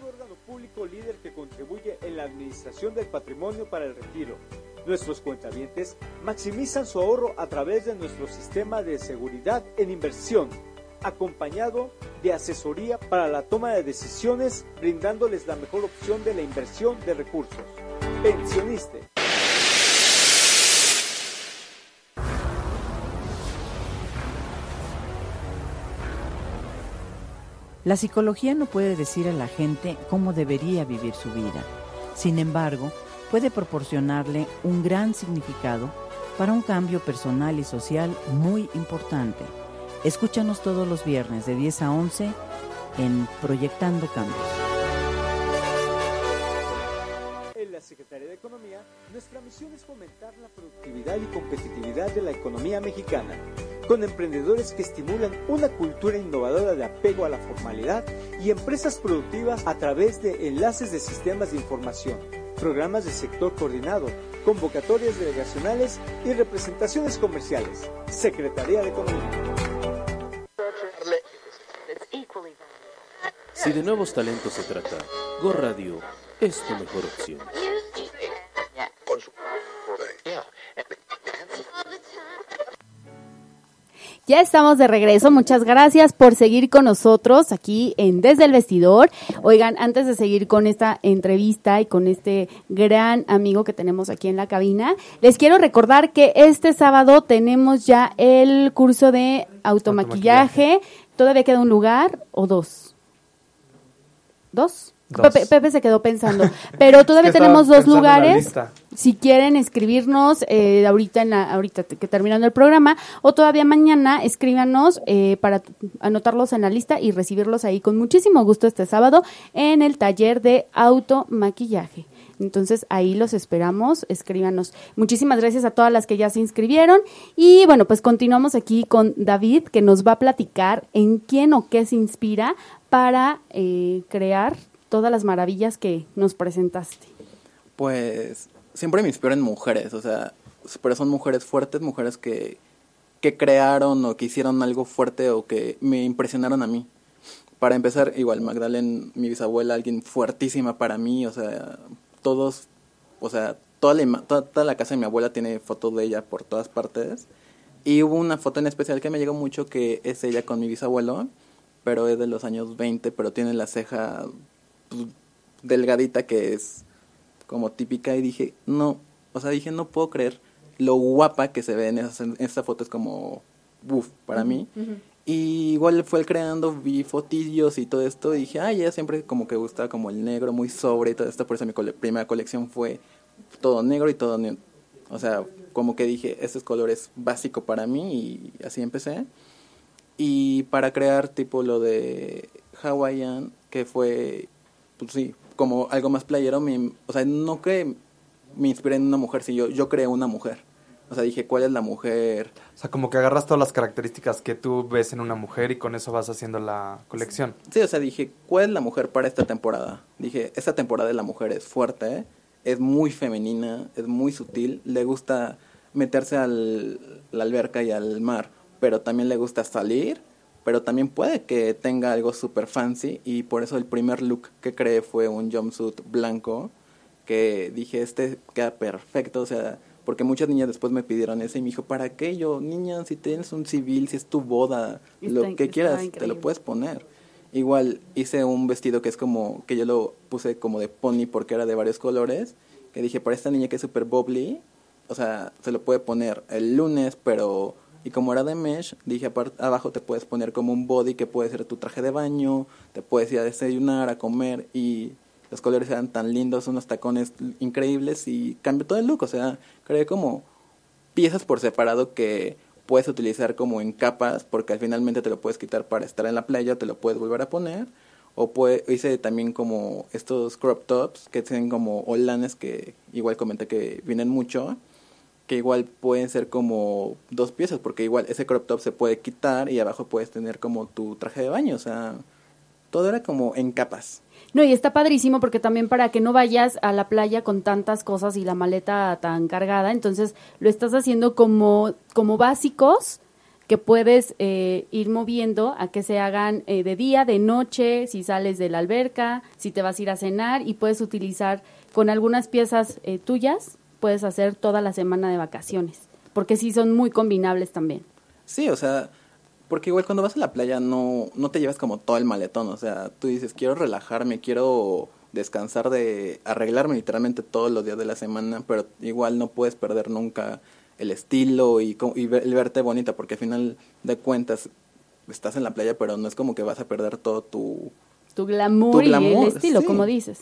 Órgano público líder que contribuye en la administración del patrimonio para el retiro. Nuestros cuentavientes maximizan su ahorro a través de nuestro sistema de seguridad en inversión, acompañado de asesoría para la toma de decisiones, brindándoles la mejor opción de la inversión de recursos. Pensioniste. La psicología no puede decir a la gente cómo debería vivir su vida. Sin embargo, puede proporcionarle un gran significado para un cambio personal y social muy importante. Escúchanos todos los viernes de 10 a 11 en Proyectando Cambios. En la Secretaría de Economía, nuestra misión es fomentar la productividad y competitividad de la economía mexicana, con emprendedores que estimulan una cultura innovadora de apego a la formalidad y empresas productivas a través de enlaces de sistemas de información, programas de sector coordinado, convocatorias delegacionales y representaciones comerciales. Secretaría de Economía. Si de nuevos talentos se trata, Go Radio es tu mejor opción. Ya estamos de regreso. Muchas gracias por seguir con nosotros aquí en Desde el Vestidor. Oigan, antes de seguir con esta entrevista y con este gran amigo que tenemos aquí en la cabina, les quiero recordar que este sábado tenemos ya el curso de automaquillaje. ¿Todavía queda un lugar o dos? ¿Dos? Dos. Pepe, Pepe se quedó pensando. (laughs) Pero todavía tenemos dos lugares. Si quieren escribirnos eh, ahorita en la, ahorita que terminando el programa o todavía mañana escríbanos eh, para anotarlos en la lista y recibirlos ahí con muchísimo gusto este sábado en el taller de automaquillaje. Entonces ahí los esperamos, escríbanos. Muchísimas gracias a todas las que ya se inscribieron y bueno, pues continuamos aquí con David que nos va a platicar en quién o qué se inspira para eh, crear todas las maravillas que nos presentaste. Pues siempre me inspiro en mujeres, o sea, pero son mujeres fuertes, mujeres que, que crearon o que hicieron algo fuerte o que me impresionaron a mí. Para empezar, igual Magdalena, mi bisabuela, alguien fuertísima para mí, o sea, todos, o sea, toda la, toda, toda la casa de mi abuela tiene fotos de ella por todas partes. Y hubo una foto en especial que me llegó mucho que es ella con mi bisabuelo, pero es de los años 20, pero tiene la ceja pues, delgadita que es como típica y dije, no, o sea, dije, no puedo creer lo guapa que se ve en esa, en esta foto, es como, uff, para mí. Y igual fue creando, vi fotillos y todo esto, y dije, ah, ella siempre como que gustaba como el negro, muy sobre y todo esto, por eso mi cole- primera colección fue todo negro y todo nude. O sea, como que dije, este color es básico para mí y así empecé. Y para crear tipo lo de Hawaiian, que fue, pues sí, como algo más playero, me- o sea, no que me inspiré en una mujer, sino yo, yo creé una mujer. O sea, dije, ¿cuál es la mujer? O sea, como que agarras todas las características que tú ves en una mujer y con eso vas haciendo la colección. Sí, o sea, dije, ¿cuál es la mujer para esta temporada? Dije, esta temporada de la mujer es fuerte, es muy femenina, es muy sutil, le gusta meterse al la alberca y al mar, pero también le gusta salir, pero también puede que tenga algo super fancy y por eso el primer look que creé fue un jumpsuit blanco que dije, este queda perfecto, o sea, porque muchas niñas después me pidieron ese y me dijo, ¿para qué? Yo, niña, si tienes un civil, si es tu boda, Está lo que quieras, te lo puedes poner. Igual hice un vestido que es como, que yo lo puse como de pony porque era de varios colores, que dije, para esta niña que es super bubbly, o sea, se lo puede poner el lunes, pero, y como era de mesh, dije, abajo te puedes poner como un body que puede ser tu traje de baño, te puedes ir a desayunar, a comer, y los colores eran tan lindos, unos tacones increíbles, y cambió todo el look, o sea, creé como piezas por separado que puedes utilizar como en capas, porque al finalmente te lo puedes quitar para estar en la playa, te lo puedes volver a poner. O puede, hice también como estos crop tops que tienen como holanes que igual comenté que vienen mucho, que igual pueden ser como dos piezas, porque igual ese crop top se puede quitar y abajo puedes tener como tu traje de baño, o sea, todo era como en capas. No, y está padrísimo porque también para que no vayas a la playa con tantas cosas y la maleta tan cargada, entonces lo estás haciendo como, como básicos que puedes eh, ir moviendo a que se hagan eh, de día, de noche, si sales de la alberca, si te vas a ir a cenar y puedes utilizar con algunas piezas eh, tuyas, puedes hacer toda la semana de vacaciones, porque sí son muy combinables también. Sí, o sea, porque igual cuando vas a la playa no, no te llevas como todo el maletón, o sea, tú dices, quiero relajarme, quiero descansar de arreglarme literalmente todos los días de la semana, pero igual no puedes perder nunca el estilo y, y el verte bonita, porque al final de cuentas estás en la playa, pero no es como que vas a perder todo tu... Tu glamour, Tu y el estilo, sí. como dices.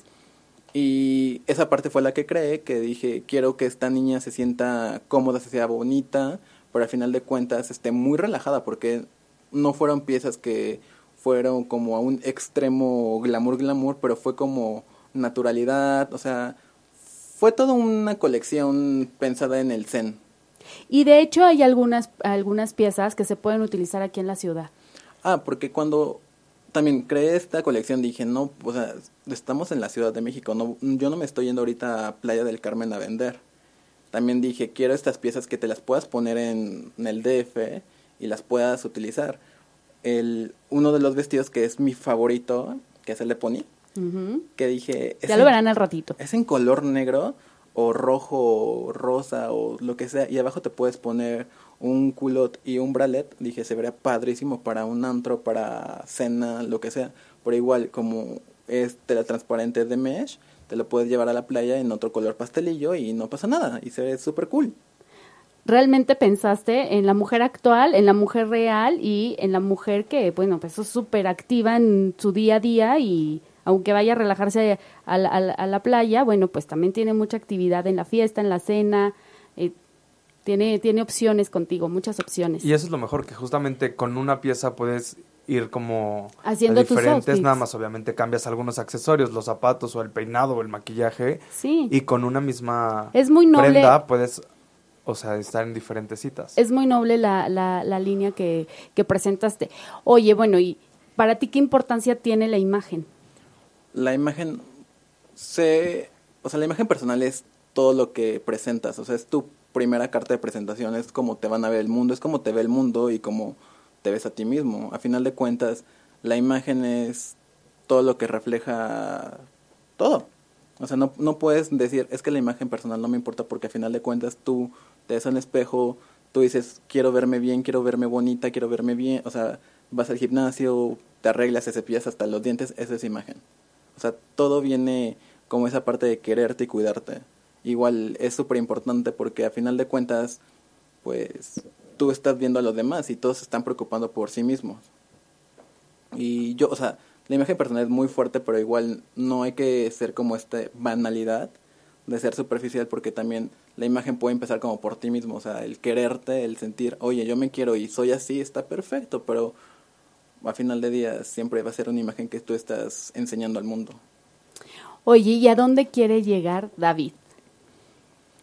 Y esa parte fue la que creé, que dije, quiero que esta niña se sienta cómoda, se sea bonita, pero al final de cuentas esté muy relajada, porque no fueron piezas que fueron como a un extremo glamour, glamour, pero fue como naturalidad, o sea, fue toda una colección pensada en el zen. Y de hecho hay algunas, algunas piezas que se pueden utilizar aquí en la ciudad. Ah, porque cuando también creé esta colección dije, no, o sea, estamos en la Ciudad de México, no, yo no me estoy yendo ahorita a Playa del Carmen a vender. También dije, quiero estas piezas que te las puedas poner en, en el DF y las puedas utilizar. El, uno de los vestidos que es mi favorito, que es el de Pony, que dije... Ya lo en- verán al ratito. es en color negro o rojo o rosa o lo que sea y abajo te puedes poner un culot y un bralet dije se vería padrísimo para un antro para cena lo que sea. Pero igual como es transparente de mesh te lo puedes llevar a la playa en otro color pastelillo y no pasa nada y se ve súper cool. Realmente pensaste en la mujer actual, en la mujer real y en la mujer que, bueno, pues es súper activa en su día a día y aunque vaya a relajarse a la, a la- playa, bueno, pues también tiene mucha actividad en la fiesta, en la cena, tiene, tiene opciones contigo, muchas opciones. Y eso es lo mejor, que justamente con una pieza puedes ir como Haciendo diferentes, nada más obviamente cambias algunos accesorios, los zapatos o el peinado o el maquillaje Sí. y con una misma Es muy noble. prenda puedes, o sea, estar en diferentes citas. Es muy noble la, la, la línea que, que presentaste. Oye, bueno, y para ti, ¿qué importancia tiene la imagen? la imagen se o sea la imagen personal es todo lo que presentas o sea es tu primera carta de presentación, es como te van a ver el mundo, es como te ve el mundo y como te ves a ti mismo. A final de cuentas, la imagen es todo lo que refleja todo. O sea, no, no puedes decir, es que la imagen personal no me importa porque a final de cuentas tú te ves al espejo, tú dices, quiero verme bien, quiero verme bonita, quiero verme bien, o sea, vas al gimnasio, te arreglas, te cepillas hasta los dientes, esa es imagen. O sea, todo viene como esa parte de quererte y cuidarte. Igual es súper importante porque a final de cuentas, pues tú estás viendo a los demás y todos se están preocupando por sí mismos. Y yo, o sea, la imagen personal es muy fuerte, pero igual no hay que ser como esta banalidad de ser superficial porque también la imagen puede empezar como por ti mismo, o sea, el quererte, el sentir, oye, yo me quiero y soy así, está perfecto, pero a final de día siempre va a ser una imagen que tú estás enseñando al mundo. Oye, ¿y a dónde quiere llegar David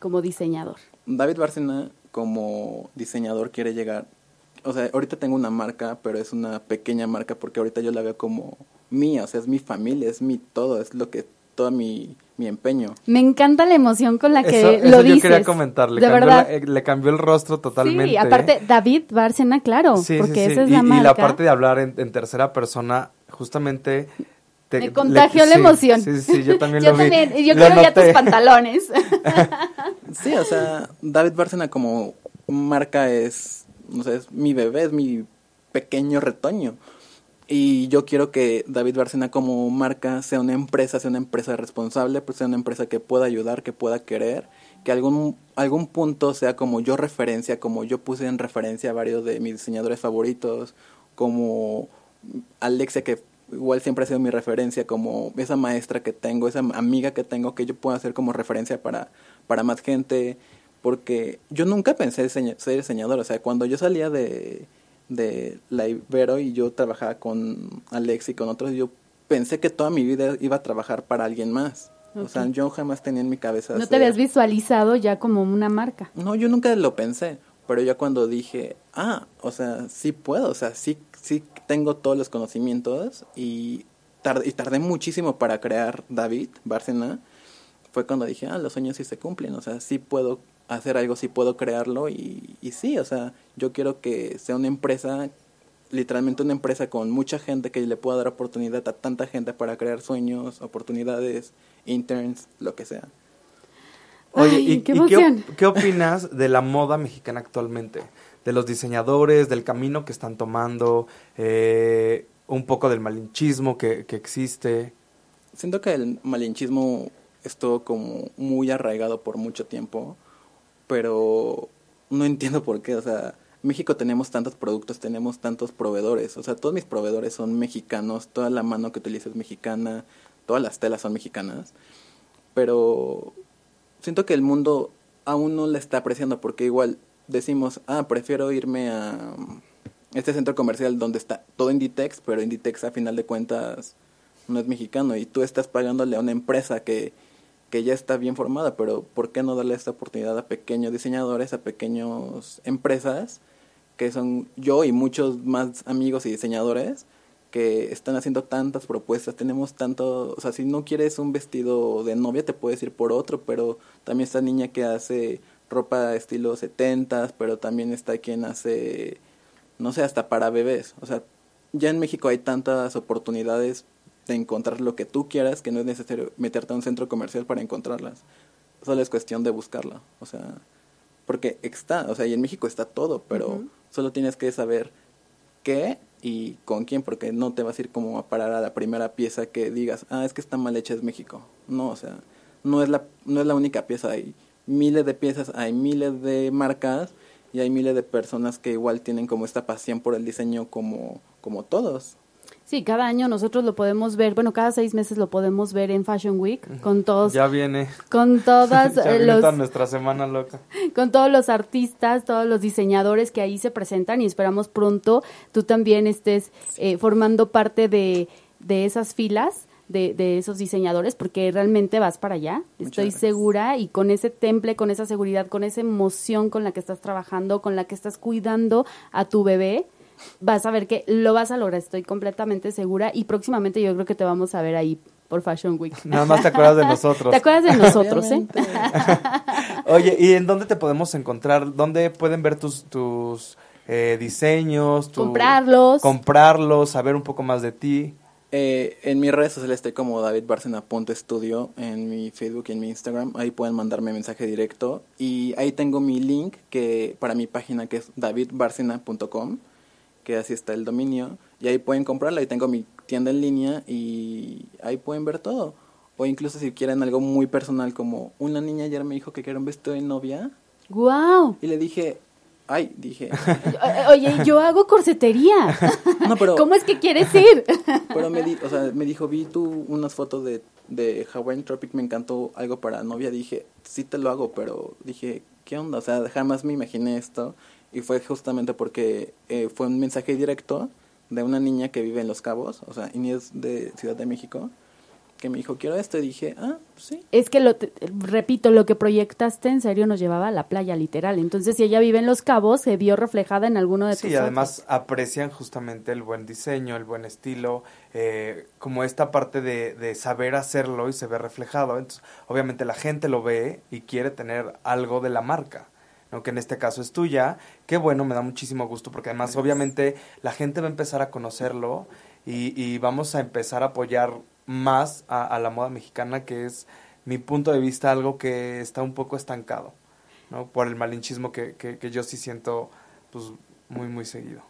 como diseñador? David Bárcena como diseñador quiere llegar, o sea, ahorita tengo una marca, pero es una pequeña marca porque ahorita yo la veo como mía, o sea, es mi familia, es mi todo, es lo que todo mi, mi empeño. Me encanta la emoción con la que Eso, lo eso dices. yo quería comentar, le de cambió, verdad. la- eh, le cambió el rostro totalmente. Sí, aparte David Bárcena, claro, Sí, sí, porque sí. esa es y, la y marca. la parte de hablar en, en tercera persona, justamente... te- Me contagió la sí, emoción. Sí, sí, yo también (laughs) yo lo vi. también, yo Lo quiero ya tus pantalones. (laughs) (laughs) Sí, o sea, David Bárcena como marca es, no sé, es mi bebé, es mi pequeño retoño. Y yo quiero que David Bárcena como marca sea una empresa, sea una empresa responsable, pues sea una empresa que pueda ayudar, que pueda querer, que algún algún punto sea como yo referencia, como yo puse en referencia a varios de mis diseñadores favoritos, como Alexia que igual siempre ha sido mi referencia, como esa maestra que tengo, esa amiga que tengo que yo pueda hacer como referencia para para más gente, porque yo nunca pensé ser diseñador, o sea, cuando yo salía de, de la Ibero y yo trabajaba con Alex y con otros, yo pensé que toda mi vida iba a trabajar para alguien más. O sea, yo jamás tenía en mi cabeza... no te habías visualizado ya como una marca. No, yo nunca lo pensé, pero ya cuando dije, ah, o sea, sí puedo, o sea, sí, sí tengo todos los conocimientos y, tardé, y tardé muchísimo para crear David Bárcena, fue cuando dije, ah, los sueños sí se cumplen, o sea, sí puedo hacer algo, sí puedo crearlo y, y sí, o sea, yo quiero que sea una empresa, literalmente una empresa con mucha gente que le pueda dar oportunidad a tanta gente para crear sueños, oportunidades, interns, lo que sea. Oye, Ay, ¿y, qué y emoción. qué opinas de la moda mexicana actualmente? De los diseñadores, del camino que están tomando, eh, un poco del malinchismo que, que existe. Siento que el malinchismo estuvo como muy arraigado por mucho tiempo, pero no entiendo por qué. O sea, en México tenemos tantos productos, tenemos tantos proveedores. O sea, todos mis proveedores son mexicanos, toda la mano que utilizo es mexicana, todas las telas son mexicanas. Pero siento que el mundo aún no la está apreciando porque igual decimos, ah, prefiero irme a este centro comercial donde está todo Inditex, pero Inditex a final de cuentas no es mexicano y tú estás pagándole a una empresa que, que ya está bien formada, pero ¿por qué no darle esta oportunidad a pequeños diseñadores, a pequeñas empresas que son yo y muchos más amigos y diseñadores que están haciendo tantas propuestas, tenemos tanto, o sea, si no quieres un vestido de novia te puedes ir por otro, pero también está niña que hace ropa estilo 70, pero también está quien hace, no sé, hasta para bebés, o sea, ya en México hay tantas oportunidades de encontrar lo que tú quieras que no es necesario meterte a un centro comercial para encontrarlas, solo es cuestión de buscarla, o sea, porque está, o sea, y en México está todo, pero solo tienes que saber qué y con quién, porque no te vas a ir como a parar a la primera pieza que digas, ah, es que está mal hecha, es México. No, o sea, no es la, no es la única pieza, hay miles de piezas, hay miles de marcas y hay miles de personas que igual tienen como esta pasión por el diseño como, como todos. Sí, cada año nosotros lo podemos ver, bueno, cada seis meses lo podemos ver en Fashion Week con todos, Ya viene, con todas (laughs) ya viene los, toda nuestra semana loca. con todos los artistas, todos los diseñadores que ahí se presentan y esperamos pronto tú también estés eh, formando parte de, de esas filas. De, de esos diseñadores porque realmente vas para allá, estoy segura y con ese temple, con esa seguridad, con esa emoción con la que estás trabajando, con la que estás cuidando a tu bebé, vas a ver que lo vas a lograr, estoy completamente segura y próximamente yo creo que te vamos a ver ahí por Fashion Week. (laughs) Nada más te acuerdas de nosotros. ¿Te acuerdas de nosotros, eh? (laughs) Oye, ¿y en dónde te podemos encontrar? ¿Dónde pueden ver tus, tus eh, diseños? tu- Comprarlos. Comprarlos, saber un poco más de ti. Eh, en mis redes sociales estoy como davidbarcena.estudio en mi Facebook y en mi Instagram. Ahí pueden mandarme mensaje directo. Y ahí tengo mi link que para mi página que es davidbarcena.com, que así está el dominio. Y ahí pueden comprarla. Ahí tengo mi tienda en línea y ahí pueden ver todo. O incluso si quieren algo muy personal como una niña ayer me dijo que quiere un vestido de novia. ¡Guau! Y le dije, ay, dije, (laughs) Oye, yo hago corsetería. (laughs) no, pero... ¿Cómo es que quieres ir? (laughs) Pero me, di, o sea, me dijo, vi tú unas fotos de, de Hawaiian Tropic, me encantó algo para novia. Dije, sí te lo hago, pero dije, ¿qué onda? O sea, jamás me imaginé esto. Y fue justamente porque eh, fue un mensaje directo de una niña que vive en Los Cabos, o sea, Inés de Ciudad de México, que me dijo, quiero esto. Y dije, ah, sí. Es que, lo, te- repito, lo que proyectaste en serio nos llevaba a la playa, literal. Entonces, si ella vive en Los Cabos, se vio reflejada en alguno de tus Sí, además aprecian justamente el buen diseño, el buen estilo, eh, como esta parte de, de saber hacerlo y se ve reflejado. Entonces, obviamente la gente lo ve y quiere tener algo de la marca, ¿no? que en este caso es tuya. Qué bueno, me da muchísimo gusto porque además obviamente la gente va a empezar a conocerlo y, y vamos a empezar a apoyar más a, a la moda mexicana, que es mi punto de vista algo que está un poco estancado, ¿no? por el malinchismo que, que, que yo sí siento pues muy, muy seguido.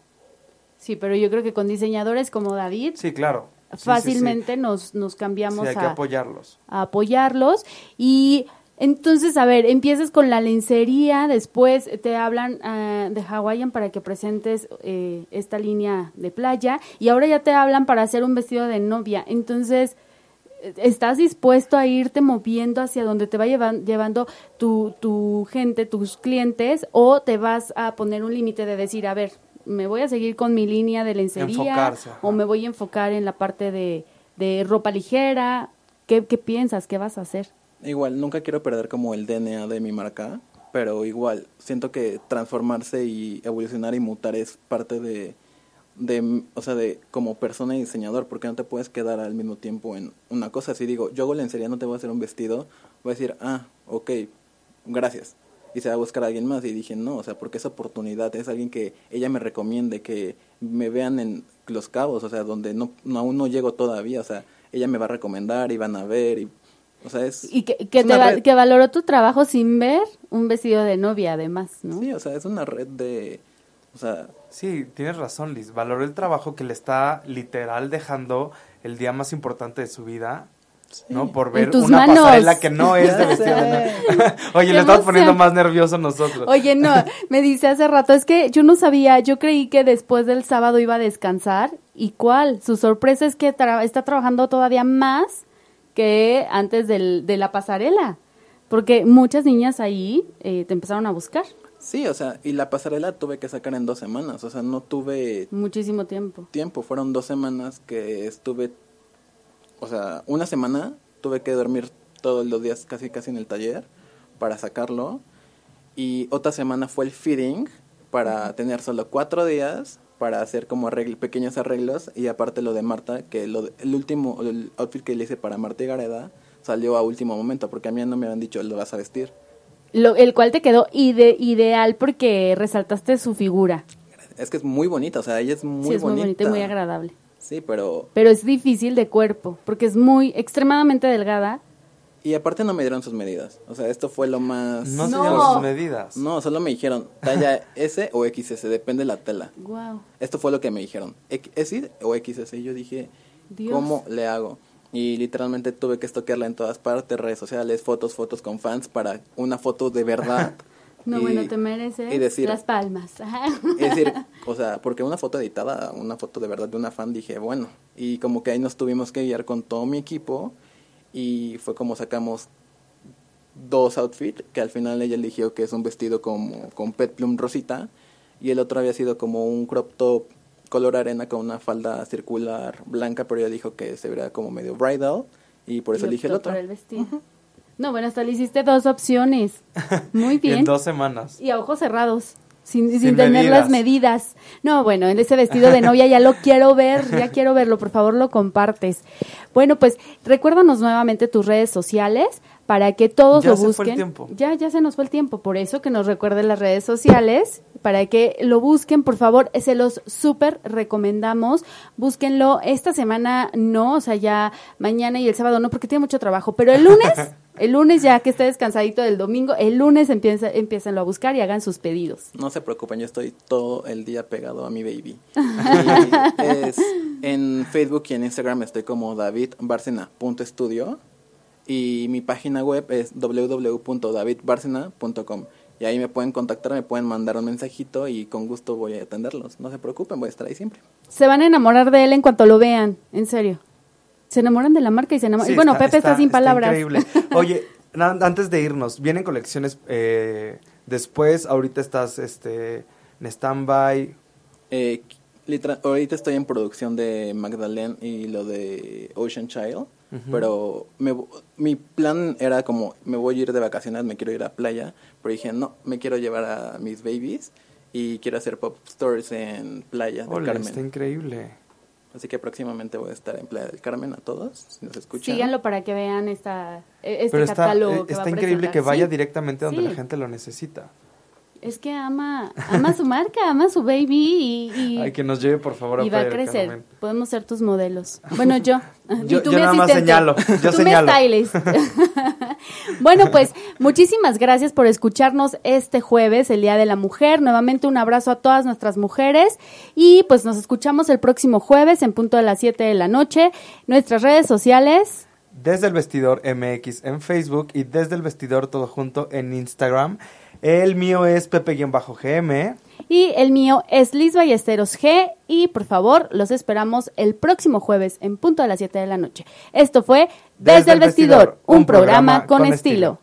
Sí, pero yo creo que con diseñadores como David, Sí, claro. Sí, sí, sí. fácilmente Nos, nos Sí, cambiamos hay que apoyarlos. a apoyarlos. Y entonces, a ver, empiezas con la lencería, después te hablan ah, de Hawaiian para que presentes eh, esta línea de playa y ahora ya te hablan para hacer un vestido de novia. Entonces, eh, ¿estás dispuesto a irte moviendo hacia donde te va llevan- llevando tu, tu gente, tus clientes o te vas a poner un límite de decir, a ver, me voy a seguir con mi línea de lencería o me voy a enfocar en la parte de, de ropa ligera? ¿Qué, ¿Qué piensas? ¿Qué vas a hacer? Igual, nunca quiero perder como el DNA de mi marca, pero igual, siento que transformarse y evolucionar y mutar es parte de, de, o sea, de como persona y diseñador, porque no te puedes quedar al mismo tiempo en una cosa. Si digo, yo hago lencería, no te voy a hacer un vestido, voy a decir, ah, ok, gracias. Y se va a buscar a alguien más. Y dije, no, o sea, porque esa oportunidad es alguien que ella me recomiende, que me vean en Los Cabos, o sea, donde no, no aún no llego todavía, o sea, ella me va a recomendar y van a ver y o sea, es Y que, que, es te va- que valoró tu trabajo sin ver un vestido de novia, además, ¿no? Sí, o sea, es una red de o sea, Sí, tienes razón, Liz. Valoró el trabajo que le está literal dejando el día más importante de su vida, ¿no? Por ver una manos. pasarela que no es de (laughs) vestido de novia. (laughs) Oye, Qué le estamos poniendo más nerviosos nosotros. Oye, no, (laughs) me dice hace rato, es que yo no sabía, yo creí que después del sábado iba a descansar. ¿Y cuál? Su sorpresa es que tra- está trabajando todavía más que antes del, de la pasarela. Porque muchas niñas ahí eh, te empezaron a buscar sí, o sea, y la pasarela tuve que sacar en dos semanas, o sea, no tuve muchísimo tiempo. tiempo, fueron dos semanas que estuve, o sea, una semana tuve que dormir todos los días casi casi en el taller para sacarlo y otra semana fue el fitting para tener solo cuatro días para hacer como arregl- pequeños arreglos y aparte lo de Marta, que lo de- el último, el outfit que le hice para Marta y Gareda salió a último momento porque a mí no me habían dicho lo vas a vestir. Lo, el cual te quedó ide- ideal porque resaltaste su figura. Es que es muy bonita, o sea, ella es muy sí, es bonita. muy bonita y muy agradable. Sí, pero Pero es difícil de cuerpo porque es muy extremadamente delgada. Y aparte no me dieron sus medidas. O sea, esto fue lo más No, No. teníamos sus medidas. No, solo me dijeron talla S o XS, depende de la tela. Wow. Esto fue lo que me dijeron. X- ¿S o XS? Y yo dije, Dios. ¿cómo le hago? Y literalmente tuve que estoquearla en todas partes, redes sociales, fotos, fotos con fans para una foto de verdad. (laughs) No, Y- bueno, te mereces y decir, las palmas. Es decir, (laughs) o sea, porque una foto editada, una foto de verdad de una fan, dije, bueno, y como que ahí nos tuvimos que guiar con todo mi equipo y fue como sacamos dos outfits, que al final ella eligió que es un vestido como con pet plum rosita y el otro había sido como un crop top color arena con una falda circular blanca, pero ella dijo que se vería como medio bridal y por eso Y elige el otro. por el vestido. No, bueno, hasta le hiciste dos opciones. (laughs) Muy bien. en dos semanas. Y a ojos cerrados. Sin, sin, Sin tener medidas. las medidas. No, bueno, en ese vestido de novia ya lo (laughs) quiero ver, ya quiero verlo, por favor lo compartes. Bueno, pues recuérdanos nuevamente tus redes sociales para que todos Ya lo se fue el busquen. tiempo. Ya, ya se nos fue el tiempo, por eso que nos recuerden las redes sociales, para que lo busquen, por favor, se los súper recomendamos, búsquenlo, esta semana no, o sea, ya mañana y el sábado no, porque tiene mucho trabajo, pero el lunes, (laughs) el lunes ya que esté descansadito del domingo, el lunes empieza, empiécenlo a buscar y hagan sus pedidos. No se preocupen, yo estoy todo el día pegado a mi baby. (laughs) Es, en Facebook y en Instagram estoy como davidbarcena.studio y mi página web es www.davidbarcena.com y ahí me pueden contactar, me pueden mandar un mensajito y con gusto voy a atenderlos. No se preocupen, voy a estar ahí siempre. Se van a enamorar de él en cuanto lo vean, en serio. Se enamoran de la marca y se enamoran. Sí, bueno, Pepe está, sin palabras. increíble. (laughs) Oye, antes de irnos, vienen colecciones eh, después, ahorita estás este, en stand-by. Eh, literal- ahorita estoy en producción de Magdalene y lo de Ocean Child, pero me vo- mi plan era como, me voy a ir de vacaciones, me quiero ir a playa, pero dije, no, me quiero llevar a mis babies y quiero hacer pop stores en Playa del Ole, Carmen. está increíble. Así que próximamente voy a estar en Playa del Carmen a todos, si nos escuchan. Síganlo para que vean esta, e- este Pero está, catálogo. que va está a increíble presentar. que vaya Sí, directamente donde Sí. la gente lo necesita. Es que ama, ama su marca, ama su baby y, y, Ay, que nos lleve por favor y va a crecer. Carmen. Podemos ser tus modelos. Bueno, yo. (laughs) Yo- y tú yo mi nada más señalo, yo tú señalo. me (laughs) bueno, pues muchísimas gracias por escucharnos este jueves, el Día de la Mujer. Nuevamente un abrazo a todas nuestras mujeres y pues nos escuchamos el próximo jueves en punto de las 7 de la noche. Nuestras redes sociales. Desde el vestidor MX en Facebook y desde el vestidor todo junto en Instagram. El mío es Pepe-GM. Y el mío es Liz Ballesteros G. Y por favor, los esperamos el próximo jueves en punto de las 7 de la noche. Esto fue Desde, el Vestidor, un programa con, estilo.